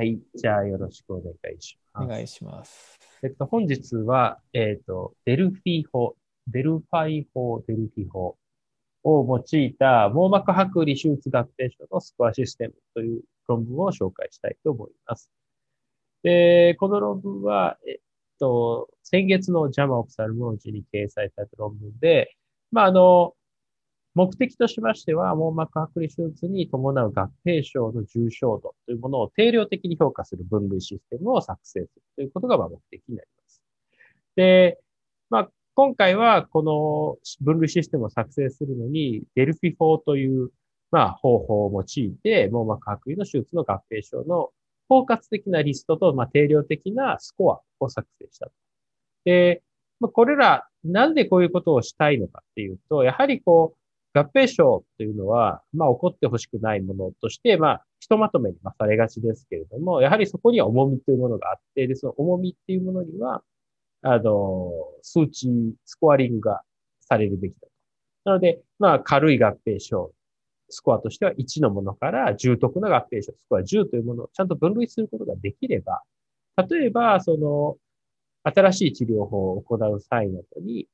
はい。じゃあ、よろしくお願いします。お願いします。えっと、本日は、えっと、デルフィ法、デルファイ法、デルフィ法を用いた網膜剥離手術合併症のスコアシステムという論文を紹介したいと思います。で、この論文は、えっと、先月の JAMA Ophthalmology に掲載された論文で、まあ、あの、目的としましては、網膜剥離手術に伴う合併症の重症度というものを定量的に評価する分類システムを作成するということが目的になります。で、まあ、今回はこの分類システムを作成するのに、デルフィ法という、まあ、方法を用いて、網膜剥離の手術の合併症の包括的なリストと、まあ、定量的なスコアを作成した。で、まあ、これら、なんでこういうことをしたいのかっていうと、やはりこう、合併症というのは、まあ、起こってほしくないものとして、まあ、ひとまとめにされがちですけれども、やはりそこには重みというものがあって、で、その重みっていうものには、あの、数値、スコアリングがされるべきだと。なので、まあ、軽い合併症、スコアとしては1のものから重篤な合併症、スコア10というものをちゃんと分類することができれば、例えば、その、新しい治療法を行う際などに、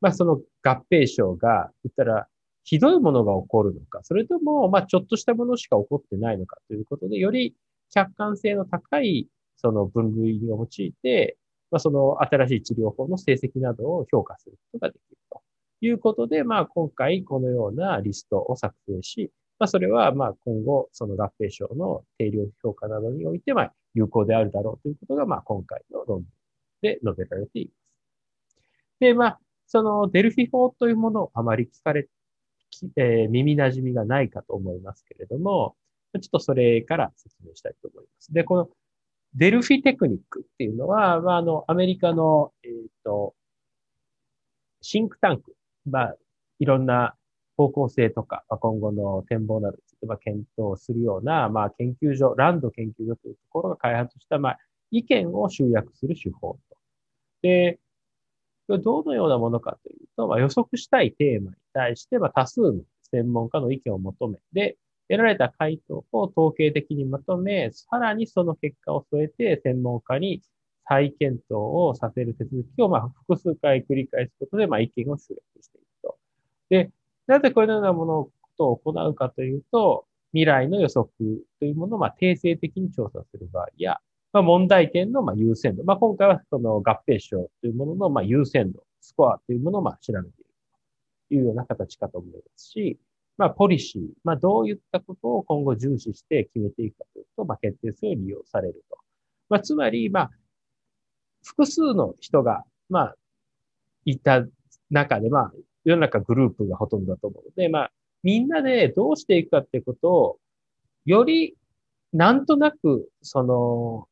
まあ、その合併症が、言ったら、ひどいものが起こるのか、それとも、まあ、ちょっとしたものしか起こってないのかということで、より客観性の高い、その分類を用いて、まあ、その新しい治療法の成績などを評価することができるということで、まあ、今回このようなリストを作成し、まあ、それは、まあ、今後、その合併症の定量評価などにおいて、まあ、有効であるだろうということが、まあ、今回の論文で述べられています。で、まあ、そのデルフィ法というものをあまり聞かれ、えー、耳馴染みがないかと思いますけれども、ちょっとそれから説明したいと思います。で、このデルフィテクニックっていうのは、まあ、あの、アメリカの、えっ、ー、と、シンクタンク、まあ、いろんな方向性とか、まあ、今後の展望などについて、まあ、検討するような、まあ、研究所、ランド研究所というところが開発した、まあ、意見を集約する手法と。で、どのようなものかというと、まあ、予測したいテーマに対して、まあ、多数の専門家の意見を求め、で、得られた回答を統計的にまとめ、さらにその結果を添えて専門家に再検討をさせる手続きを、まあ、複数回繰り返すことで、まあ、意見を集約していくと。で、なぜこのようなものを行うかというと、未来の予測というものを、まあ、定性的に調査する場合や、まあ、問題点のまあ優先度。まあ、今回はその合併症というもののまあ優先度、スコアというものをまあ調べているというような形かと思いますし、まあ、ポリシー、まあ、どういったことを今後重視して決めていくかというと、まあ、決定性を利用されると。まあ、つまり、まあ、複数の人が、まあ、いた中で、まあ、世の中グループがほとんどだと思うので、まあ、みんなでどうしていくかっていうことを、よりなんとなく、その、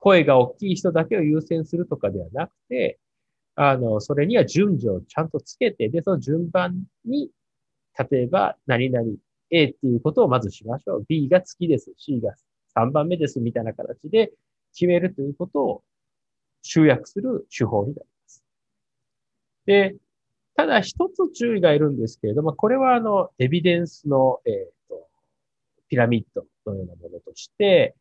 声が大きい人だけを優先するとかではなくて、あの、それには順序をちゃんとつけて、で、その順番に、例えば、何々 A っていうことをまずしましょう。B が月です。C が3番目です。みたいな形で決めるということを集約する手法になります。で、ただ一つ注意がいるんですけれども、これはあの、エビデンスの、えっ、ー、と、ピラミッドのようなものとして、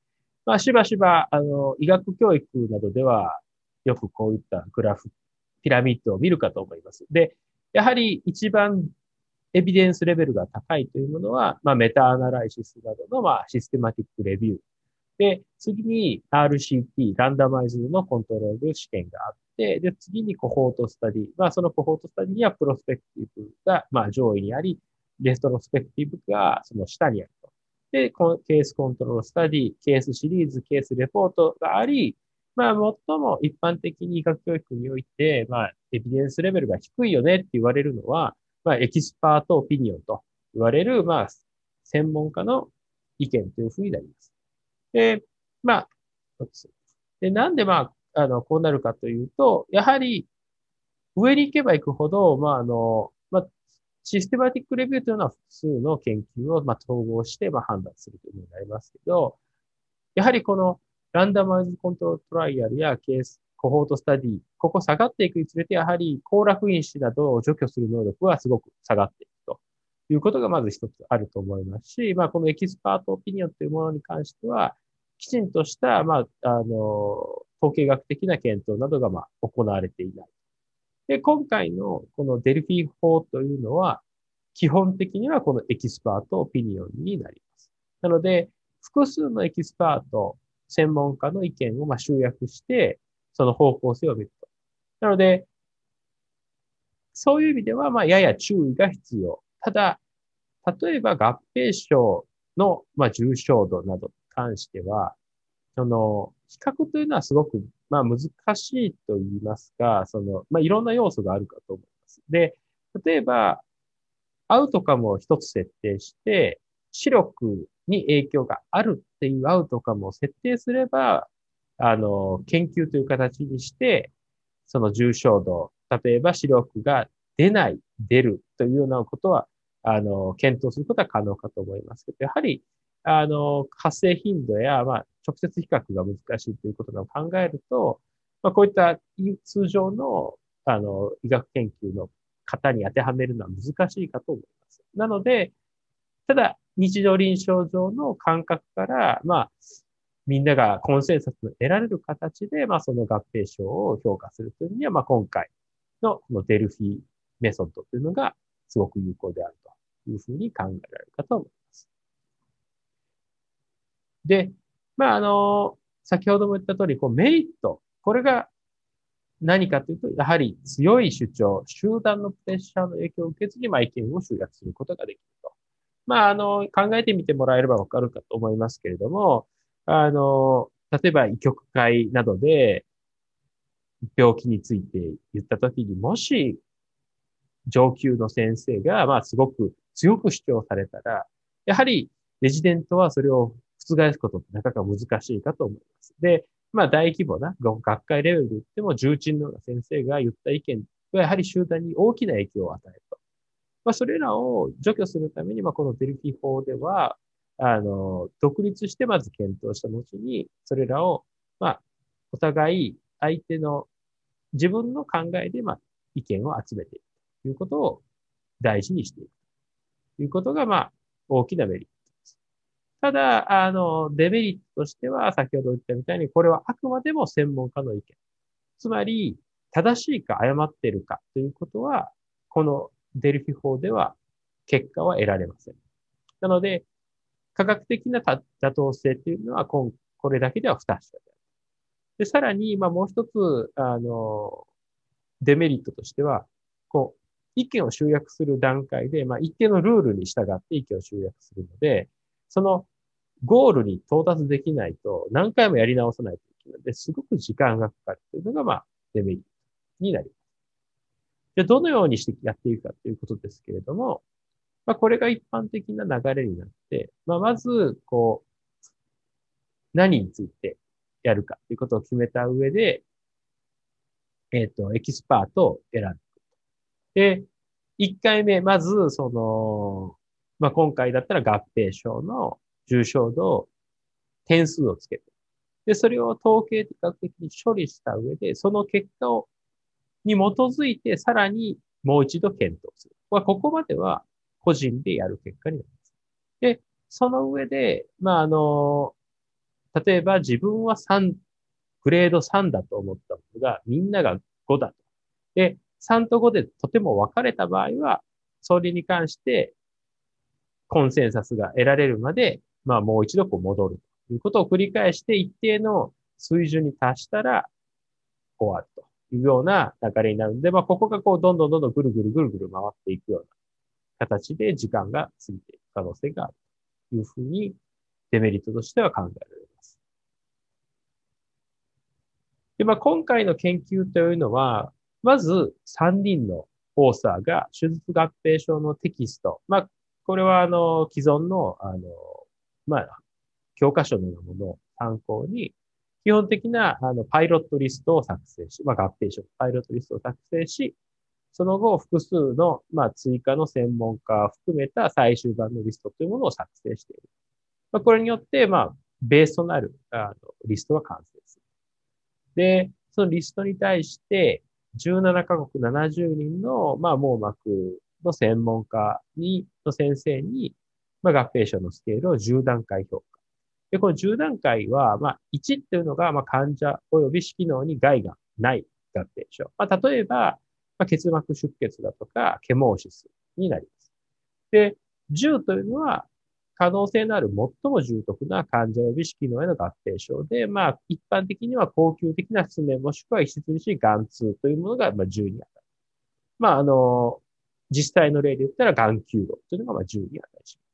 まあ、しばしば、あの、医学教育などでは、よくこういったグラフ、ピラミッドを見るかと思います。で、やはり一番エビデンスレベルが高いというものは、まあ、 meta-analysis などの、まあ、 systematic review。で、次に RCT、 randomize のコントロール試験があって、で、次に cohort study。まあ、その cohort study には prospective が、まあ、上位にあり、retrospective がその下にあると。で、 case control study、 case series、 case report があり、まあ、最も一般的に医学教育において、まあ、エビデンスレベルが低いよねって言われるのは、まあ、 expert opinion と言われる、まあ、専門家の意見というふうになります。で、まあ、で、なんでまあ、あの、こうなるかというと、やはり、上に行けば行くほど、まあ、あの、 systematic review というのは複数の研究を、ま、統合して、ま、判断するというふうになりますけど、やはりこの、 randomized control trial やケース、 cohort study、ここ下がっていくにつれて、やはり、交絡因子などを除去する能力はすごく下がっていくということがまず一つあると思いますし、まあ、この expert opinion というものに関しては、きちんとした、まあ、あの、統計学的な検討などが、まあ、行われていない。で、今回のこのデルフィ法というのは、基本的にはこの expert opinion になります。なので、複数のエキスパート、専門家の意見をま集約して、その方向性を見ると。なので、そういう意味では、ま、やや注意が必要。ただ、例えば合併症の、ま、重症度などに関しては、その、比較というのはすごく、まあ、難しいと言いますか、その、まあ、いろんな要素があるかと思います。で、例えば、アウトカムを一つ設定して、視力に影響があるっていうアウトカムを設定すれば、あの、研究という形にして、その重症度、例えば視力が出ない、出るというようなことは、あの、検討することは可能かと思いますけど、やはり、あの、発生頻度や、まあ、直接比較が難しいということを考えると、まあ、こういった通常の、あの、医学研究の方に当てはめるのは難しいかと思います。なので、ただ、日常臨床上の感覚から、まあ、みんながコンセンサスを得られる形で、まあ、その合併症を評価するというには、まあ、今回のこのデルフィーメソッドというのがすごく有効であるというふうに考えられるかと思います。で、まあ、あの、先ほども言った通り、こうメリット、これが何かというと、やはり強い主張、集団のプレッシャーの影響を受けずに、まあ、意見を集約することができると。まあ、あの、考えてみてもらえればわかるかと思いますけれども、あの、例えば、医局会などで、病気について言ったときに、もし、上級の先生が、まあ、すごく強く主張されたら、やはり、レジデントはそれを覆すことってなかなか難しいかと思います。で、まあ大規模な学会レベルで言っても重鎮のような先生が言った意見はやはり集団に大きな影響を与えると。まあそれらを除去するために、まあこのデルフィ法では、あの、独立してまず検討した後に、それらを、まあ、お互い相手の自分の考えで、まあ、意見を集めていくということを大事にしていくということが、まあ、大きなメリット。ただ、あの、デメリットとしては、先ほど言ったみたいに、これはあくまでも専門家の意見。つまり、正しいか誤っているかということは、このデルフィ法では結果は得られません。なので、科学的な妥当性というのは、これだけでは不確かである。で、さらに、まあもう一つ、あの、デメリットとしては、こう、意見を集約する段階で、まあ一定のルールに従って意見を集約するので、そのゴールに到達できないと何回もやり直さないといけないので、すごく時間がかかるというのが、まあ、デメリットになります。じゃあ、どのようにしてやっていくかということですけれども、まあ、これが一般的な流れになって、まあ、まず、こう、何についてやるかということを決めた上で、えっ、ー、と、エキスパートを選ぶ。で、一回目、まず、その、まあ、今回だったら合併症の重症度を点数をつけて、で、それを統計学的に処理した上で、その結果を、に基づいてさらにもう一度検討する。まあ、ここまでは個人でやる結果になります。で、その上で、まあ、あの、例えば自分は3、グレード3だと思ったものが、みんなが5だと。で、3と5でとても分かれた場合は、それに関してコンセンサスが得られるまで、まあもう一度こう戻るということを繰り返して一定の水準に達したら終わるというような流れになるんで、まあここがこうどんどんどんどんぐるぐるぐるぐる回っていくような形で時間が過ぎていく可能性があるというふうにデメリットとしては考えられます。で、まあ今回の研究というのは、まず3人のオーサーが手術合併症のテキスト、まあこれは、あの、既存の、あの、まあ、教科書のようなものを参考に、基本的な、あの、パイロットリストを作成し、まあ、合併症、パイロットリストを作成し、その後、複数の、まあ、追加の専門家を含めた最終版のリストというものを作成している。まあ、これによって、まあ、ベースとなる、あの、リストが完成する。で、そのリストに対して、17カ国70人の、まあ、網膜の専門家に、の先生に、まあ、合併症のスケールを10段階評価。で、この10段階は、まあ、1っていうのが、まあ、患者及び指揮能に害がない合併症。まあ、例えば、まあ、結膜出血だとか、ケモーシスになります。で、10というのは、可能性のある最も重篤な患者及び指揮能への合併症で、まあ、一般的には高級的な失明もしくは異質にし眼痛というものが、まあ、10に当たる。まあ、あの、実際の例で言ったら眼球度というのが、まあ、10に当たりします。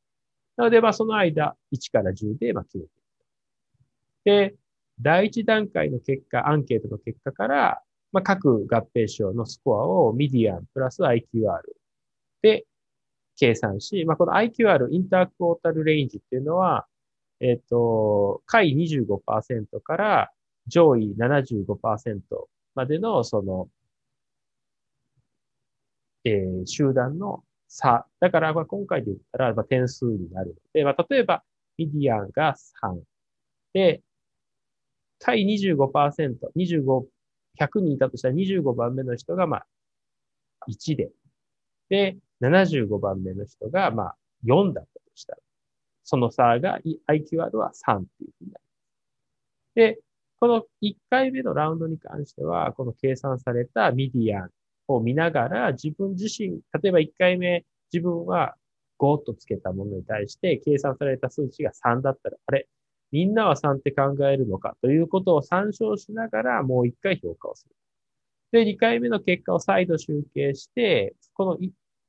なので、まあ、その間、1から10で、まあ、決めていく。で、第一段階の結果、アンケートの結果から、まあ、各合併症のスコアをミディアンプラス IQR で計算し、まあ、この IQR、インタークォータルレインジっていうのは、えっ、ー、と、下位25%から上位75%までの、その、えー、集団の差。だから、まあ、今回で言ったら、まあ、点数になるので、まあ、例えば、ミディアンが3。で、下位25%、25、100人いたとしたら25番目の人が、まあ、1で。で、75番目の人が、まあ、4だったとしたら、その差が、IQR は3っていうふうになります。で、この1回目のラウンドに関しては、この計算されたミディアンを見ながら、自分自身、例えば1回目、自分は5とつけたものに対して計算された数値が3だったら、あれみんなは3って考えるのかということを参照しながらもう1回評価をする。で、2回目の結果を再度集計して、この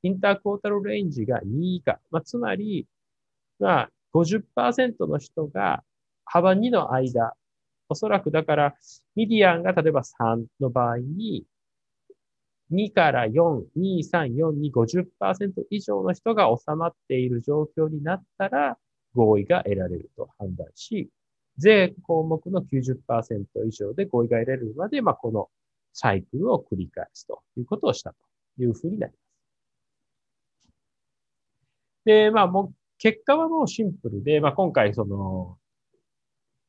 インタークォータルレンジが2以下。まあ、つまり、まあ、50%の人が幅2の間。おそらくだから、ミディアンが例えば3の場合に、2から4、2、3、4に50%以上の人が収まっている状況になったら合意が得られると判断し、税項目の90%以上で合意が得られるまで、まあ、このサイクルを繰り返すということをしたというふうになります。で、まあ、もう、結果はもうシンプルで、まあ、今回、その、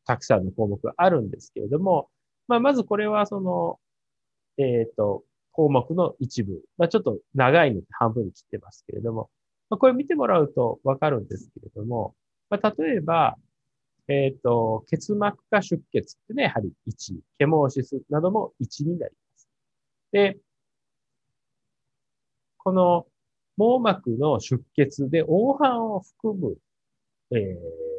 たくさんの項目があるんですけれども、まあ、まずこれは、その、えっ、ー、と、項目の一部。まあ、ちょっと長いので半分に切ってますけれども、まあ、これ見てもらうとわかるんですけれども、まあ、例えば、えっ、ー、と、結膜下出血ってね、やはり1、ケモーシスなども1になります。で、この網膜の出血で黄斑を含む、え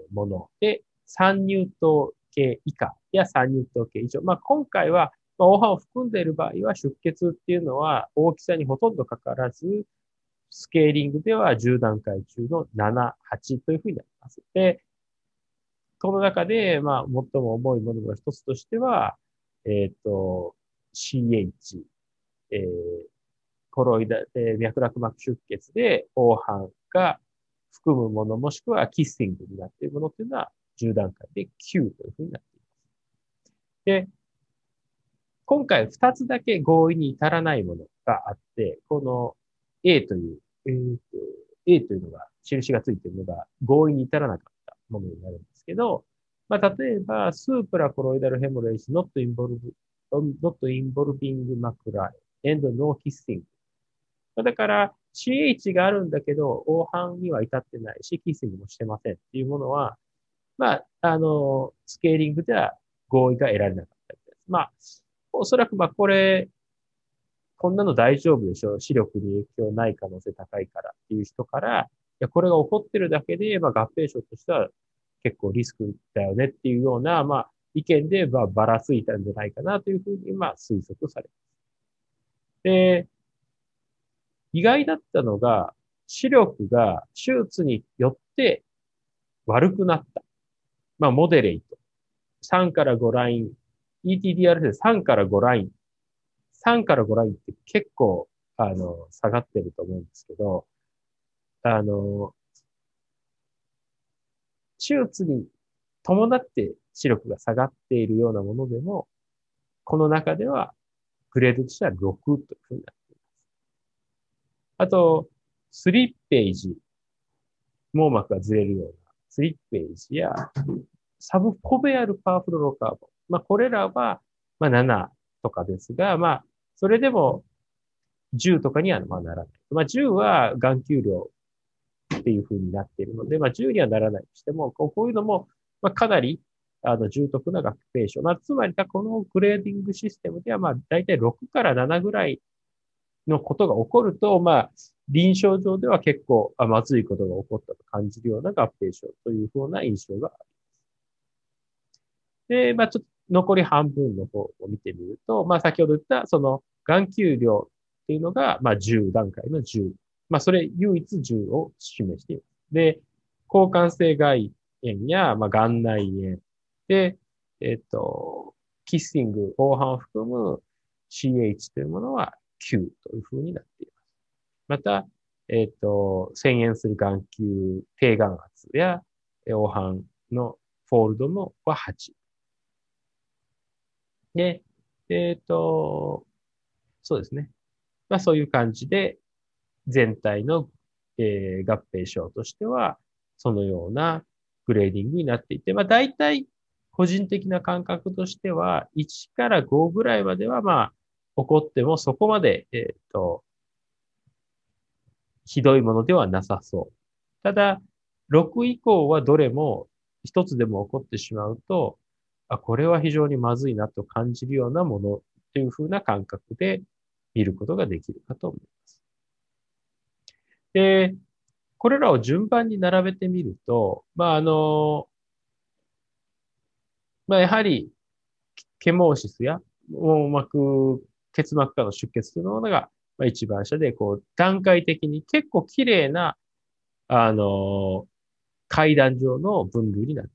ー、もので、三乳糖系以下や三乳糖系以上。まあ、今回は、まあ、黄斑を含んでいる場合は出血っていうのは大きさにほとんどかからず、スケーリングでは10段階中の7、8というふうになります。で、この中で、まあ、最も重いものの一つとしては、えっ、ー、と、CH、えー、コロイダ、えー、脈絡膜出血で黄斑が含むもの、もしくはキッシングになっているものっていうのは10段階で9というふうになっています。で、今回2つだけ合意に至らないものがあって、この A という、えー、と A というのが、印がついているのが合意に至らなかったものになるんですけど、まあ、例えば、スープラコロイダルヘモレイス、not involving, not involving macula and no kissing だから、CH があるんだけど、黄斑には至ってないし、キッスにもしてませんっていうものは、まあ、あの、スケーリングでは合意が得られなかったです。まあ、おそらくまあこれ、こんなの大丈夫でしょう。視力に影響ない可能性高いからっていう人から、いや、これが起こってるだけで、まあ合併症としては結構リスクだよねっていうような、まあ意見で、まあばらついたんじゃないかなというふうに、まあ推測されます。で、意外だったのが、視力が手術によって悪くなった。まあ、モデレイト。3から5ライン。ETDR で3から5ライン。3から5ラインって結構、あの、下がってると思うんですけど、あの、手術に伴って視力が下がっているようなものでも、この中ではグレードとしては6というふうになっています。あと、スリッページ。網膜がずれるようなスリッページや、サブコベアルパワフルロカーボン。まあ、これらは、まあ、7とかですが、まあ、それでも、10とかにはまあならない。まあ、10は眼球量っていう風になっているので、まあ、10にはならないとしても、こういうのも、まあ、かなりあの重篤な合併症。まあ、つまり、このグレーディングシステムでは、まあ、大体6から7ぐらいのことが起こると、まあ、臨床上では結構あまずいことが起こったと感じるような合併症というふうな印象があります。で、まあ、ちょっと残り半分の方を見てみると、まあ、先ほど言った、その、眼球量っていうのが、まあ、10段階の10。まあ、それ唯一10を示しています。で、交換性外炎や、まあ、眼内炎。で、えっ、と、キッシング、黄斑を含む CH というものは9というふうになっています。また、えっ、と、遷延する眼球、低眼圧や黄斑の fold のは8。で、えっ、と、そうですね。まあそういう感じで、全体の、えー、合併症としては、そのようなグレーディングになっていて、まあ大体個人的な感覚としては、1から5ぐらいまではまあ起こってもそこまで、えっ、ー、と、ひどいものではなさそう。ただ、6以降はどれも一つでも起こってしまうと、あ、これは非常にまずいなと感じるようなものというふうな感覚で見ることができるかと思います。で、これらを順番に並べてみると、まあ、あの、まあ、やはり、ケモーシスや網膜、結膜下の出血というものが、まあ、一番下で、こう、段階的に結構綺麗な、あの、階段状の分類になって。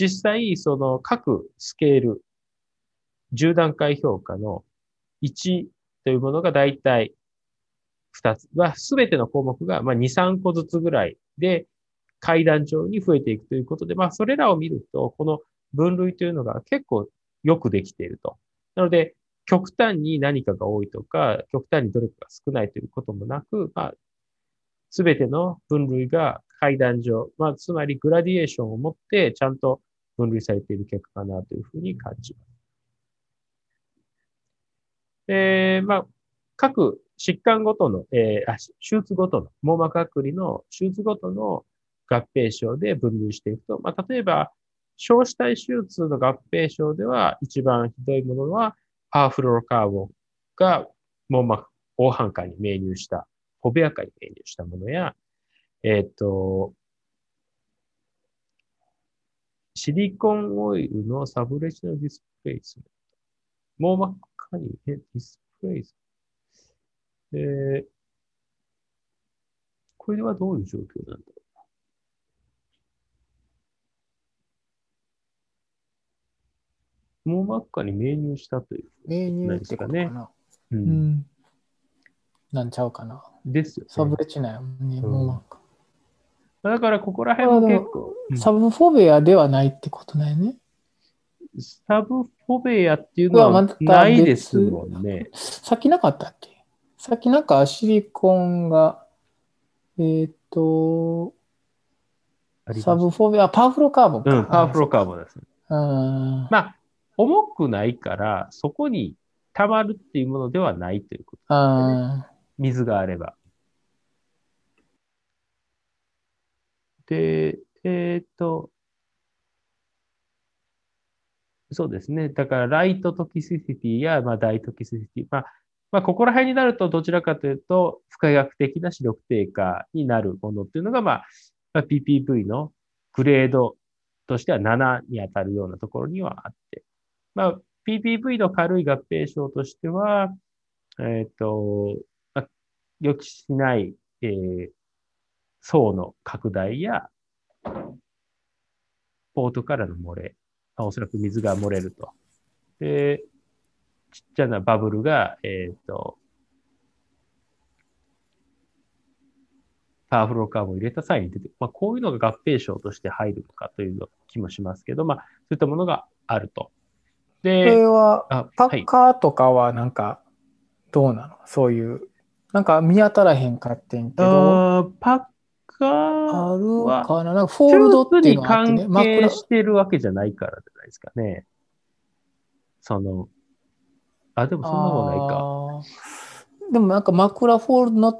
実際、その各スケール、10段階評価の1というものがだいたい2つは、すべての項目がまあ2、3個ずつぐらいで階段状に増えていくということで、まあそれらを見ると、この分類というのが結構よくできていると。なので、極端に何かが多いとか、極端にどれかが少ないということもなく、まあ、すべての分類が階段上、まあ、つまりグラディエーションを持ってちゃんと分類されている結果かなというふうに感じます。えー、まあ、各疾患ごとの、えー、あ、手術ごとの、網膜剥離の手術ごとの合併症で分類していくと、まあ、例えば、小子体手術の合併症では一番ひどいものは、パワフロロカーボンが網膜、黄斑下に命入した、ホベア下に命入したものや、えっ、ー、と、シリコンオイルのサブレチナディスプレイスメント。網膜下にディスプレイス。えー、これはどういう状況なんだろう。網膜下に命入したという。命入ってことかな。うん、うん。なんちゃうかな。ですよ、ね。サブレチナやもんね、網膜下。だからここら辺も結構。サブフォベアではないってことだよね。サブフォベアっていうのはないですもんね。さっきなかったっけ？さっきなんかシリコンが、えっ、ー、と、サブフォベア、パワフロカーボンか。うん、パワフロカーボンです、ね。まあ、重くないから、そこに溜まるっていうものではないということ、ね、水があれば。で、えっ、と、そうですね。だから、ライトトキシシティや、まあ、大トキシシティ。まあ、まあ、ここら辺になると、どちらかというと、不可逆的な視力低下になるものっていうのが、まあ、まあ、PPV のグレードとしては7に当たるようなところにはあって。まあ、PPV の軽い合併症としては、えっ、ー、と、まあ、予期しない、えー、層の拡大や、ポートからの漏れ、まあ、おそらく水が漏れると。で、ちっちゃなバブルが、えっ、ー、と、パワフルカーボンを入れた際に出て、まあ、こういうのが合併症として入るのかという気もしますけど、まあ、そういったものがあると。で、これは、パッカーとかはなんか、どうなの、はい、そういう、なんか見当たらへんかってんけど。パッあるかななんかフォールドっていうのがあってね。関係してるわけじゃないからじゃないですかね。その、あ、でもそんなことないか。でもなんか枕フォールド not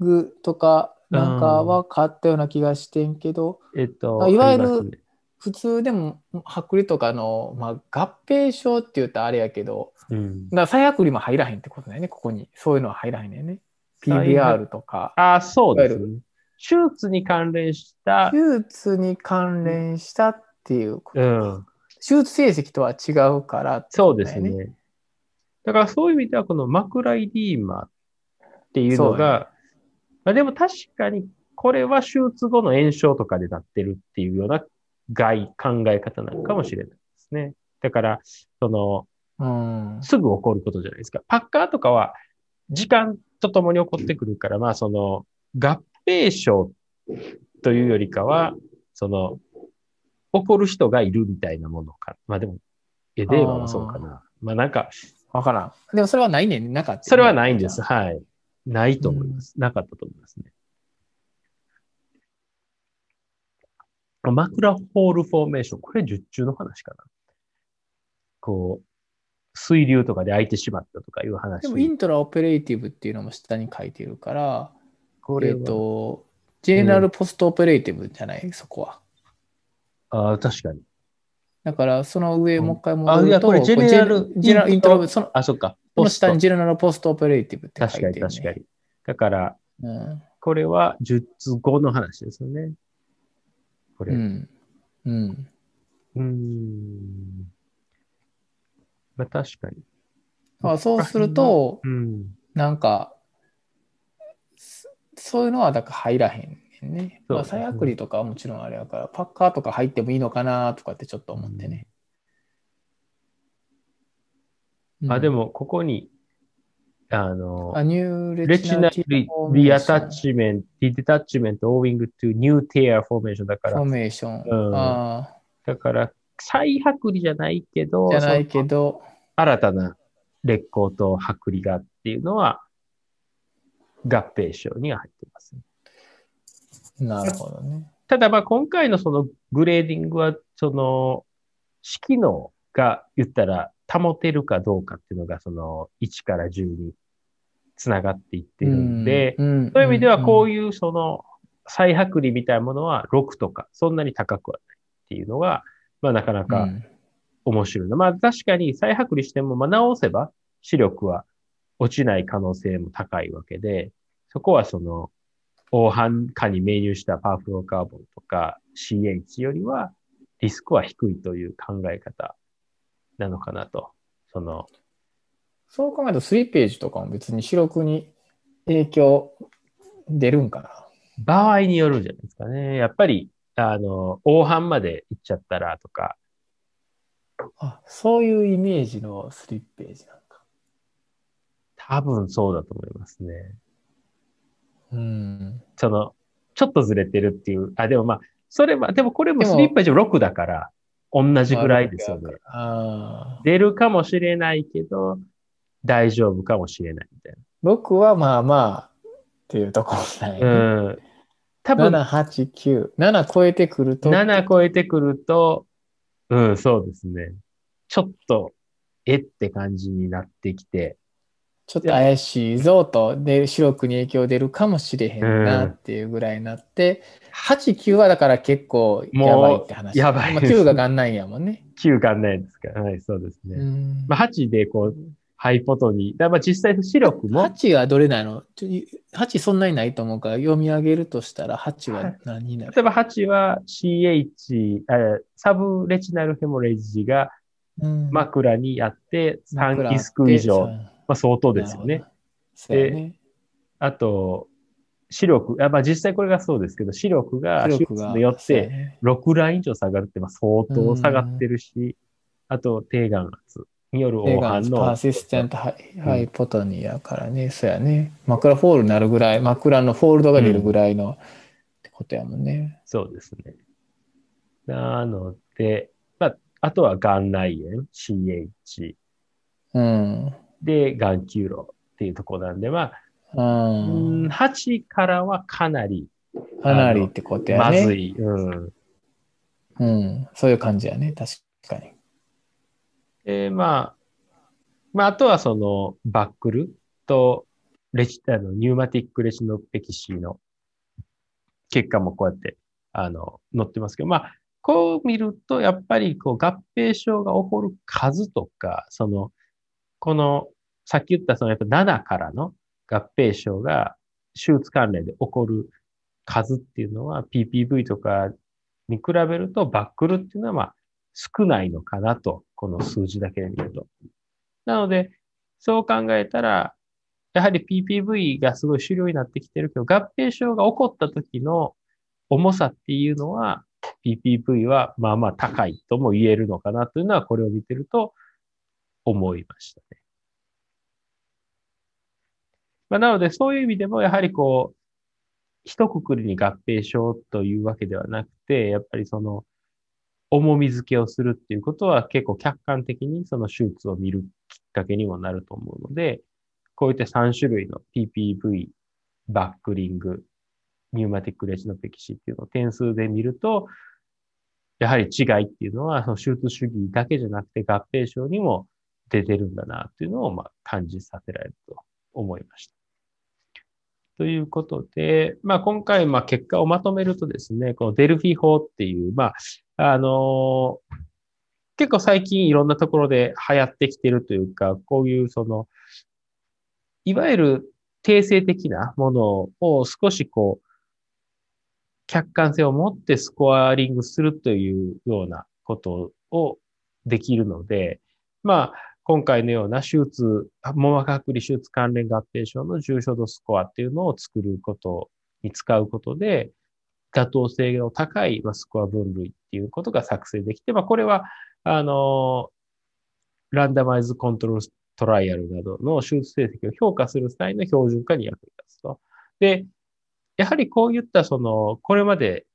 involving とか、なんかは買ったような気がしてんけど、えっと、いわゆる普通でも剥離とかの、まあ、合併症って言ったらあれやけど、うん。だから再剥離も入らへんってことだよね、ここに。そういうのは入らへんね PBR とか。あ、そうですね。手術に関連した、手術に関連したっていうことかうん。手術成績とは違うからってそうですね。だからそういう意味では、このマクライディーマっていうのが、まあ、でも確かにこれは手術後の炎症とかでなってるっていうような外考え方なのかもしれないですね。だから、その、うん。すぐ起こることじゃないですか。パッカーとかは時間とともに起こってくるから、まあその合併症というよりかは、その、起こる人がいるみたいなものか。まあでも、エデーマはそうかな。まあなんか、わからん。でもそれはないねん。なかった、それはないんです。。はい。ないと思います。なかったと思いますね。マクラホールフォーメーション。これ術中の話かな。こう、水流とかで開いてしまったとかいう話。でもイントラオペレイティブっていうのも下に書いてるから、えっ、これは、と、ジェネラルポストオペレイティブじゃない、そこは。ああ、確かに。だから、その上、うんもう一回あ、戻ると、いや、これジェネラルこうジェネラルイントラそのあ、そっか。その下にジェネラルポストオペレイティブって書いてる、ね。かに確かに。だから、に。これは術後の話ですよね。これ。う。うんうん。ーん。まあ確かに。あそうすると、うん。なんか、そそういうのはだから入らへんねんね。まあ、そうですね再剥離とかはもちろんあれやから、パッカーとか入ってもいいのかなとかってちょっと思ってね。あ、でも、も、ここに、あの、あ new re, retinal tear formation reattachment, detachment owing to new tear formation だからフォー、メーション。うんあだから、再剥離じゃないけど、あ、じゃないけど、新たな劣行と剥離がっていうのは、合併症には入ってます、なるほどね。ただ、まあ、今回のそのグレーディングは、その、式能が言ったら保てるかどうかっていうのが、その1から10につながっていってるんで、うん、そういう意味ではこういういうその再剥離みたいなものは6とか、そんなに高くはないっていうのが、まあなかなかうん面白いな。まあ確かに再剥離しても、まあ直せば視力は落ちない可能性も高いわけで、そこはその、黄斑化に命入したパワーフローカーボンとか CH よりはリスクは低いという考え方なのかなと。その、そう考えると、スリッページとかも別に視力に影響出るんかな。場合によるんじゃないですかね。やっぱり、あの、黄斑まで行っちゃったらとか、あ、そういうイメージのスリッページなんか。多分そうだと思いますね。うん。その、ちょっとずれてるっていう。あ、でもまあ、それは、でもこれもスリッパージ6だから、同じぐらいですよね。出るかもしれないけど、大丈夫かもしれないみたい6はまあまあっていうところない、ね。な。うん。多分、7、8、9。7超えてくると。7超えてくると、うん、そうですね。ちょっと、えって感じになってきて、ちょっと怪しいぞと、で、視力に影響出るかもしれへんなっていうぐらいになって、8、9はだから結構やばいって話。もうやばいまあ、です9が元来やもんね。9がないですから。はい、そうですね。うんまあ、8でこう、ハイポトに、だからまあ実際視力も、8はどれなの？ちょ ?8 そんなにないと思うから読み上げるとしたら8は何になる？例えば8は CH、あサブレチナルヘモレージがうん。枕にあって3枕リスク以上、まあ相当ですよね。。ね。あと、視力、あまあ実際これがそうですけど、視力が手術によってね。6ライン以上下がるってまあ相当下がってるし、あと低眼圧による黄斑の。 persisten t hy, hypotony やからね、そうやね。枕フォールになるぐらい、枕のフォールドが出るぐらいのってことやもんね。そうですね。なので、まあ、あとは眼内炎、CH うん。で眼球癆っていうところなんで、まあ、うんうん、8からはかなりかなりってことやね。まずい。うん。うん。そういう感じやね、確かに。で、まあ、まあ、あとはそのバックルとレチあの pneumatic retinopexy の結果もこうやって、あの、載ってますけど、まあ、こう見ると、やっぱりこう合併症が起こる数とか、その、この、さっき言ったそのやっぱ7からの合併症が手術関連で起こる数っていうのは PPV とかに比べるとバックルっていうのはまあ少ないのかなと、この数字だけで見ると。なので、そう考えたら、やはり PPV がすごい主流になってきてるけど、合併症が起こった時の重さっていうのは、PPV はまあまあ高いとも言えるのかなというのは、これを見てると思いましたね。まあ、なので、そういう意味でも、やはりこう、一括りに合併症というわけではなくて、やっぱりその、重み付けをするっていうことは結構客観的にその手術を見るきっかけにもなると思うので、こういった3種類の PPV、バックリング、ニューマティックレチノペキシっていうのを点数で見ると、やはり違いっていうのは、その手術主義だけじゃなくて合併症にも出てるんだなっていうのをまあ感じさせられると思いました。ということで、まあ、今回、まあ、結果をまとめるとですね、このデルフィ法っていう、まあ、あの、結構最近いろんなところで流行ってきてるというか、こういうその、いわゆる定性的なものを少しこう、客観性を持ってスコアリングするというようなことをできるので、まあ、今回のような手術、網膜剥離手術関連合併症の重症度スコアっていうのを作ることに使うことで、妥当性の高いスコア分類っていうことが作成できて、まあ、これは、あの、ランダマイズコントロールトライアルなどの手術成績を評価する際の標準化に役に立つと。で、やはりこういったその、これまで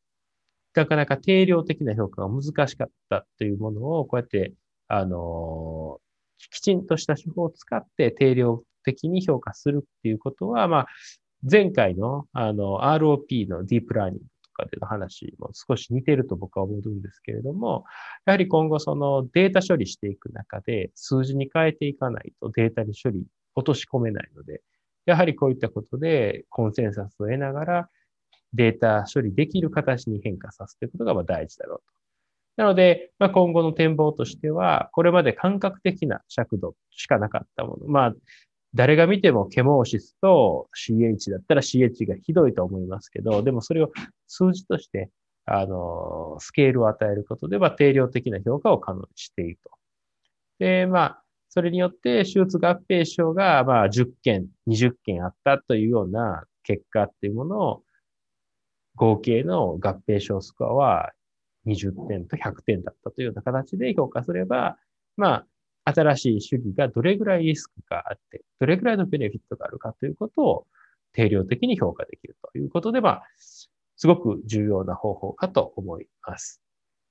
なかなか定量的な評価が難しかったというものを、こうやって、あの、きちんとした手法を使って定量的に評価するっていうことは、まあ、前回のあの ROP のディープラーニングかでの話も少し似てると僕は思うんですけれども、やはり今後そのデータ処理していく中で数字に変えていかないとデータに処理落とし込めないので、やはりこういったことでコンセンサスを得ながらデータ処理できる形に変化させていくことが大事だろうと。なので、まあ、今後の展望としては、これまで感覚的な尺度しかなかったもの。まあ、誰が見てもケモーシスと CH だったら CH がひどいと思いますけど、でもそれを数字として、あの、スケールを与えることで、まあ、定量的な評価を可能にしていると。で、まあ、それによって手術合併症が、まあ、10件、20件あったというような結果っていうものを、合計の合併症スコアは20点と100点だったというような形で評価すれば、まあ、新しい主義がどれぐらいリスクがあって、どれぐらいのベネフィットがあるかということを定量的に評価できるということで、まあ、すごく重要な方法かと思います。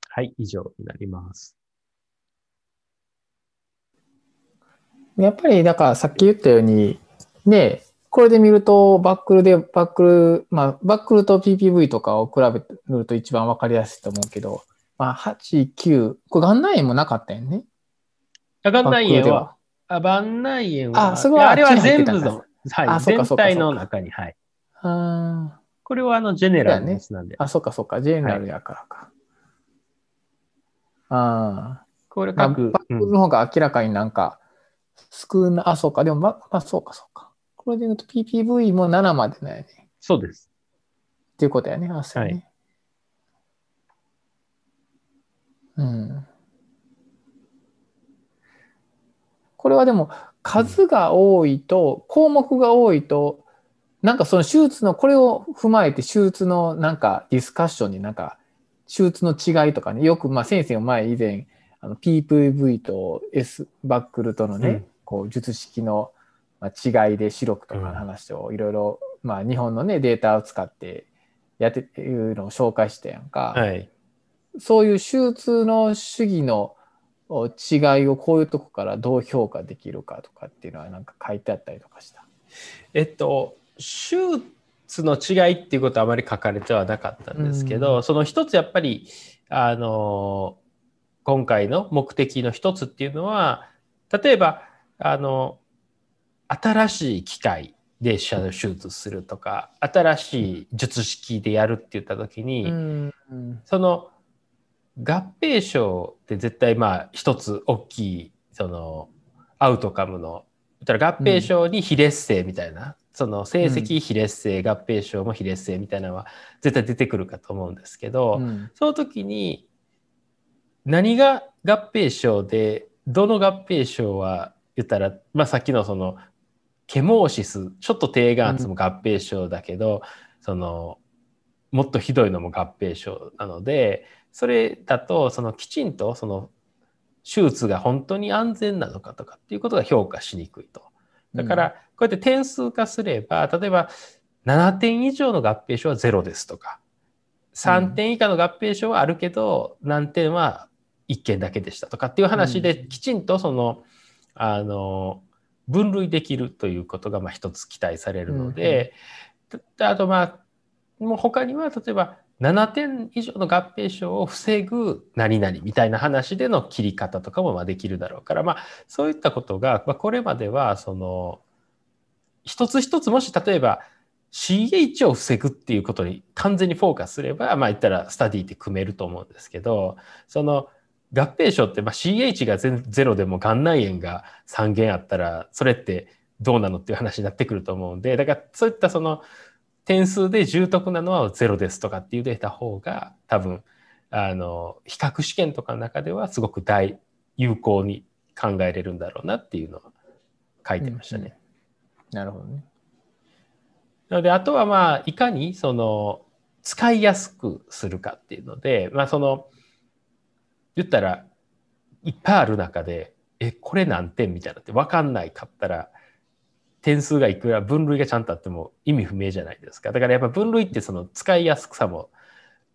はい、以上になります。やっぱり、だかさっき言ったように、ね、これで見ると、バックルで、バックル、まあ、バックルと PPV とかを比べると一番わかりやすいと思うけど、まあ、8、9、これ眼内炎もなかったよね。眼内炎は、あ、眼内炎は、あ、それはあれは全部の、はい、全体の中に、はい。あこれはあの、ジェネラルですなんで。あ、そっかそっか、ジェネラルやからか。はい、ああ。これ各、バックルの方が明らかになんか、少な、あ、そうか、でも、ま、まあ、そうか、そうか。これで言うと PPV も7までだよね。そうです。っていうことやね、あそうね。はい、うん。これはでも、数が多いと、項目が多いと、なんかその手術の、これを踏まえて手術のなんかディスカッションになんか、手術の違いとかね、よくまあ先生が前以前、あの PPV と S バックルとのね、うん、こう術式のまあ、違いで白くとかの話をいろいろ、まあ、日本のねデータを使ってやっていうのを紹介してやんか、はい、そういう手術の主義の違いをこういうとこからどう評価できるかとかっていうのはなんか書いてあったりとかした？えっと手術の違いっていうことはあまり書かれてはなかったんですけど、うん、その一つやっぱりあの今回の目的の一つっていうのは例えばあの新しい機械で手術するとか新しい術式でやるって言った時に、うん。その合併症って絶対まあ一つ大きいそのアウトカムの言ったら合併症に非劣性みたいな、その成績非劣性、合併症も非劣性みたいなのは絶対出てくるかと思うんですけど、うんその時に何が合併症でどの合併症は言ったら、まあ、さっきのそのケモーシスちょっと低眼圧も合併症だけど、そのもっとひどいのも合併症なのでそれだとそのきちんとその手術が本当に安全なのかとかっていうことが評価しにくいと。だからこうやって点数化すれば例えば7点以上の合併症は0ですとか3点以下の合併症はあるけど何点は1件だけでしたとかっていう話できちんとそのあの分類できるということがまあ一つ期待されるので、であとまあもう他には例えば7点以上の合併症を防ぐ何々みたいな話での切り方とかもまできるだろうからまあそういったことが、まあ、これまではその一つ一つもし例えば CH を防ぐっていうことに完全にフォーカスすればまあ言ったらスタディって組めると思うんですけどその合併症ってまあ CH がゼロでも眼内炎が3件あったらそれってどうなのっていう話になってくると思うんでだからそういったその点数で重篤なのはゼロですとかっていうデータ方が多分あの比較試験とかの中ではすごく大有効に考えれるんだろうなっていうのは書いてましたね。なるほどね。なのであとはまあいかにその使いやすくするかっていうのでまあその言ったらいっぱいある中でえこれ何点みたいなって分かんないかったら点数がいくら分類がちゃんとあっても意味不明じゃないですか。だからやっぱ分類ってその使いやすさも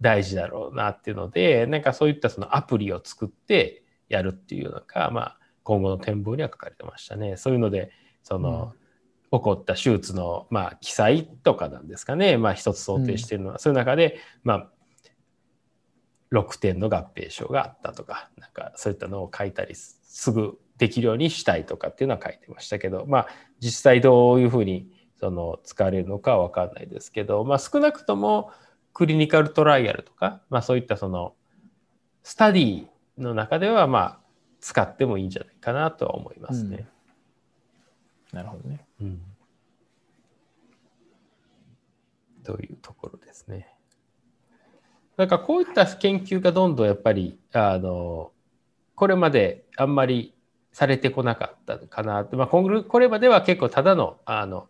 大事だろうなっていうのでなんかそういったそのアプリを作ってやるっていうのがまあ今後の展望には書かれてましたね。そういうのでその、起こった手術の、まあ、記載とかなんですかね、まあ、一つ想定しているのは、そういう中で、まあ、6点の合併症があったとか、なんかそういったのを書いたりすぐできるようにしたいとかっていうのは書いてましたけど、まあ、実際どういうふうにその使われるのかは分かんないですけど、まあ、少なくともクリニカルトライアルとか、まあ、そういったそのスタディの中では、まあ、使ってもいいんじゃないかなとは思いますね。なるほどね。うんというところですね。なんかこういった研究がどんどんやっぱりあのこれまであんまりされてこなかったのかなって、まあ、これこれまでは結構ただのあの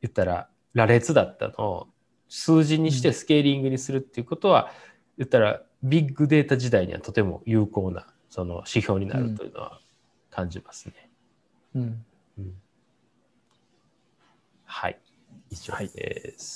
言ったら羅列だったのを数字にしてスケーリングにするっていうことは、言ったらビッグデータ時代にはとても有効なその指標になるというのは感じますね。うん。はい。以上です。